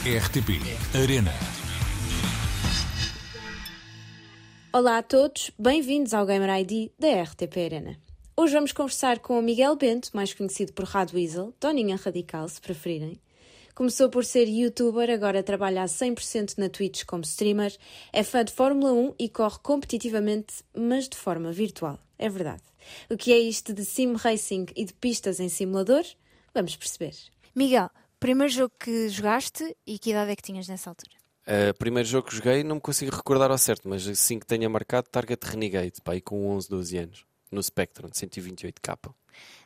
RTP Arena. Olá a todos, bem-vindos ao Gamer ID da RTP Arena. Hoje vamos conversar com o Miguel Bento, mais conhecido por Radweasel, Toninha Radical, se preferirem. Começou por ser youtuber, agora trabalha a 100% na Twitch como streamer, é fã de Fórmula 1 e corre competitivamente, mas de forma virtual. É verdade. O que é isto de sim racing e de pistas em simulador? Vamos perceber. Miguel, primeiro jogo que jogaste e que idade é que tinhas nessa altura? Uh, primeiro jogo que joguei, não me consigo recordar ao certo, mas assim que tenha marcado, Target Renegade, pá, aí com 11, 12 anos, no Spectrum, 128k.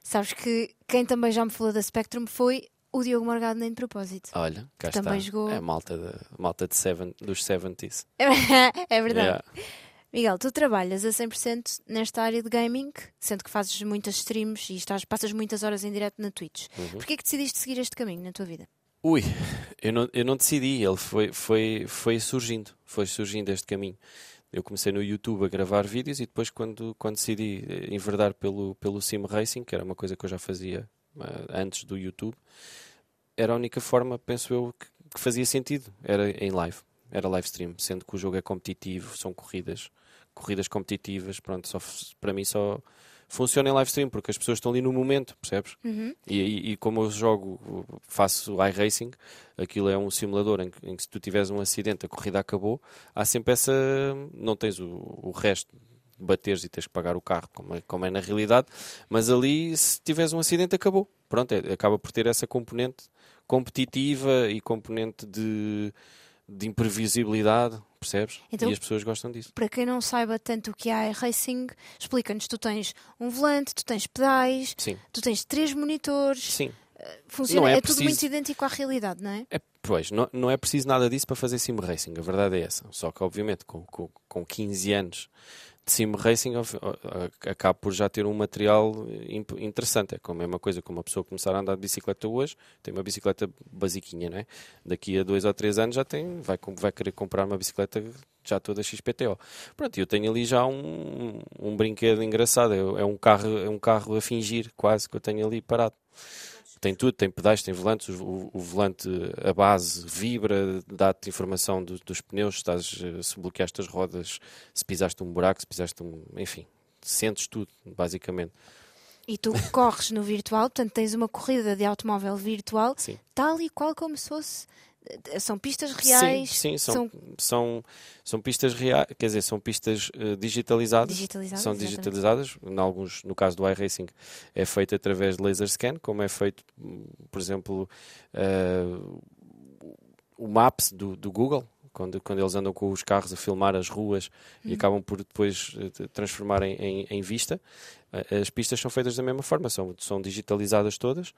Sabes que quem também já me falou da Spectrum foi o Diogo Morgado, nem de propósito. Olha, cá está. Também jogou. É malta, de, malta de seven, dos 70s. é verdade. Yeah. Miguel, tu trabalhas a 100% nesta área de gaming, sendo que fazes muitas streams e estás, passas muitas horas em direto na Twitch. Uhum. Porquê é que decidiste seguir este caminho na tua vida? Ui, eu não, eu não decidi, ele foi, foi, foi surgindo, foi surgindo este caminho. Eu comecei no YouTube a gravar vídeos e depois quando, quando decidi enverdar pelo, pelo Sim Racing, que era uma coisa que eu já fazia uh, antes do YouTube, era a única forma, penso eu, que, que fazia sentido, era em live, era live stream, sendo que o jogo é competitivo, são corridas corridas competitivas, pronto, só, para mim só funciona em live stream, porque as pessoas estão ali no momento, percebes? Uhum. E, e, e, como eu jogo, faço iRacing, aquilo é um simulador em que, em que, se tu tiveres um acidente, a corrida acabou, há sempre essa. Não tens o, o resto de bateres e tens que pagar o carro, como é, como é na realidade, mas ali, se tiveres um acidente, acabou. Pronto, é, acaba por ter essa componente competitiva e componente de, de imprevisibilidade percebes? Então, e as pessoas gostam disso. Para quem não saiba tanto o que é racing, explica-nos: tu tens um volante, tu tens pedais, Sim. tu tens três monitores. Sim. Funciona, é, é preciso... tudo muito idêntico à realidade, não é? é pois, não, não é preciso nada disso para fazer sim racing, a verdade é essa. Só que, obviamente, com, com, com 15 anos de sim racing acaba por já ter um material interessante. É como é uma coisa como uma pessoa começar a andar de bicicleta hoje, tem uma bicicleta basiquinha, não é? Daqui a dois ou três anos já tem, vai, vai querer comprar uma bicicleta já toda XPTO. Pronto, eu tenho ali já um, um brinquedo engraçado, é, é, um carro, é um carro a fingir quase que eu tenho ali parado tem tudo, tem pedais, tem volantes, o, o volante, a base vibra, dá-te informação do, dos pneus, estás, eh, se bloqueaste as rodas, se pisaste um buraco, se pisaste um. enfim, sentes tudo, basicamente. E tu corres no virtual, portanto tens uma corrida de automóvel virtual, Sim. tal e qual como se fosse são pistas reais? Sim, sim são, são... são, são pistas reais, quer dizer, são pistas uh, digitalizadas. digitalizadas. São digitalizadas. Em alguns, no caso do iRacing, é feito através de laser scan, como é feito, por exemplo, uh, o Maps do, do Google, quando, quando eles andam com os carros a filmar as ruas uhum. e acabam por depois uh, transformar em, em, em, vista. Uh, as pistas são feitas da mesma forma, são, são digitalizadas todas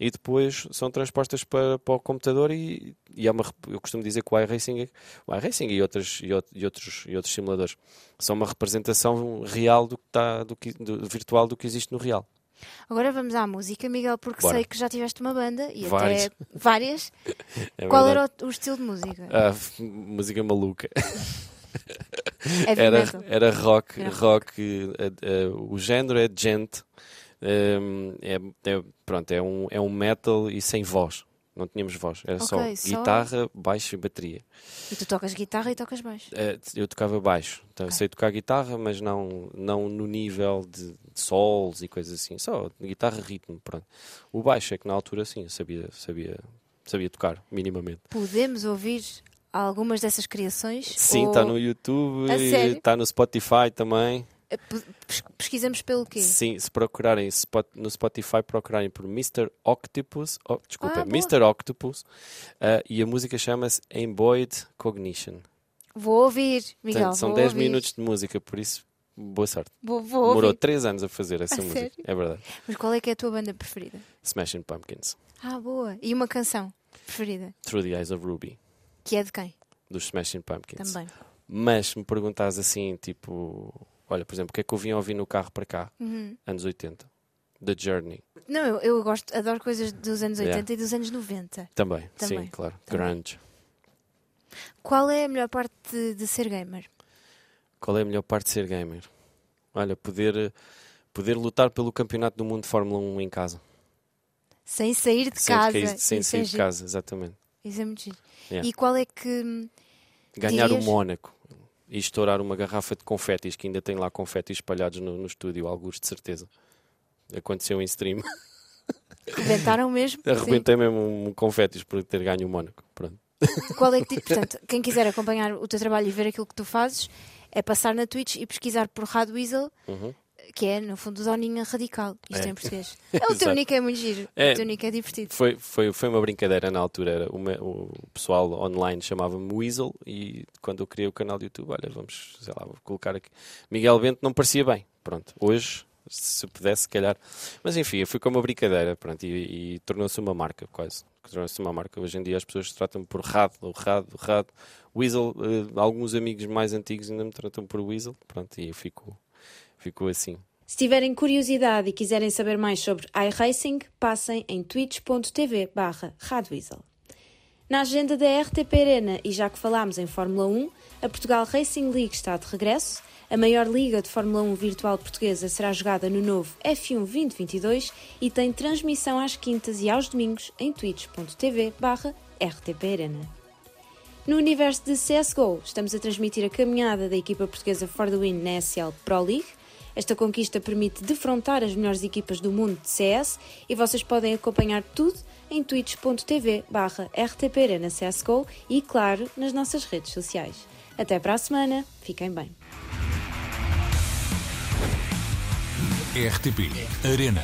e depois são transpostas para, para o computador e, e é uma, eu costumo dizer que o iRacing, o iRacing e, outros, e, outros, e outros simuladores são uma representação real do que está, do, que, do virtual do que existe no real. Agora vamos à música, Miguel, porque Bora. sei que já tiveste uma banda e várias. até várias. É Qual era o, o, estilo de música? Ah, música maluca. era, era rock, era rock. Uh, uh, o género é gente. Um, é, é, pronto, é um, é um metal e sem voz. Não tínhamos voz, era okay, só, só guitarra, baixo e bateria. E tu tocas guitarra e tocas baixo? Uh, eu tocava baixo, então, okay. sei tocar guitarra, mas não, não no nível de, de solos e coisas assim, só guitarra, ritmo, pronto. O baixo é que na altura sim, sabia, sabia, sabia tocar, minimamente. Podemos ouvir algumas dessas criações? Sim, está ou... no YouTube, está no Spotify também. Eh, pesquisamos pelo quê? Sim, se procurarem no Spotify, procurarem por Mr. Octopus, oh, desculpa, ah, Mr. Octopus, uh, e a música chama-se Embodied Cognition. Vou ouvir, Miguel. Portanto, são 10 minutos de música, por isso, boa sorte. Vou, vou Demorou ouvir. 3 anos a fazer essa a música, sério? é verdade. Mas qual é que é a tua banda preferida? Smashing Pumpkins. Ah, boa. E uma canção preferida? Through the Eyes of Ruby. Que é de quem? Dos Smashing Pumpkins. Também. Mas se me perguntas assim, tipo Olha, por exemplo, o que é que eu vinha ouvir no carro para cá? Uhum. Anos 80. The Journey. Não, eu, eu gosto, adoro coisas dos anos 80 yeah. e dos anos 90. Também, Também. sim, claro. Também. Grunge. Qual é a melhor parte de, de, ser gamer? Qual é a melhor parte de ser gamer? Olha, poder, poder lutar pelo campeonato do mundo de Fórmula 1 em casa. Sem sair de sem casa. sem sair de casa, exatamente. Isso é muito giro. Yeah. E qual é que. Ganhar dirias? o Mónaco e estourar uma garrafa de confetis, que ainda tem lá confetis espalhados no, no estúdio, alguns de certeza. Aconteceu em stream. Arrebentaram mesmo? Arrebentei Sim. mesmo um confetis por ter ganho o Mónaco. Pronto. Qual é que, portanto, quem quiser acompanhar o teu trabalho e ver aquilo que tu fazes, é passar na Twitch e pesquisar por Radweasel, uhum. Que é, no fundo, Doninha Radical. Isto é. em português. É, o teu nick é muito giro. É, o teu nick é divertido. Foi, foi, foi uma brincadeira na altura. Era uma, o pessoal online chamava-me Weasel e quando eu criei o canal do YouTube, olha, vamos, sei lá, vou colocar aqui. Miguel Bento não parecia bem. Pronto, hoje se pudesse, se calhar. Mas enfim, foi como uma brincadeira, pronto, e, e tornou-se uma marca, quase. Tornou-se uma marca. Hoje em dia as pessoas tratam por Rado, Rado, Rado. Weasel, uh, alguns amigos mais antigos ainda me tratam por Weasel, pronto, e eu fico, fico assim. Se tiverem curiosidade e quiserem saber mais sobre iRacing, passem em twitch.tv barra. Na agenda da RTP Arena, e já que falámos em Fórmula 1, a Portugal Racing League está de regresso a maior liga de Fórmula 1 virtual portuguesa será jogada no novo F1 2022 e tem transmissão às quintas e aos domingos em twitch.tv rtparena. No universo de CSGO, estamos a transmitir a caminhada da equipa portuguesa For the Win na SL Pro League. Esta conquista permite defrontar as melhores equipas do mundo de CS e vocês podem acompanhar tudo em twitch.tv rtparena CSGO e, claro, nas nossas redes sociais. Até para a semana, fiquem bem. RTP Arena.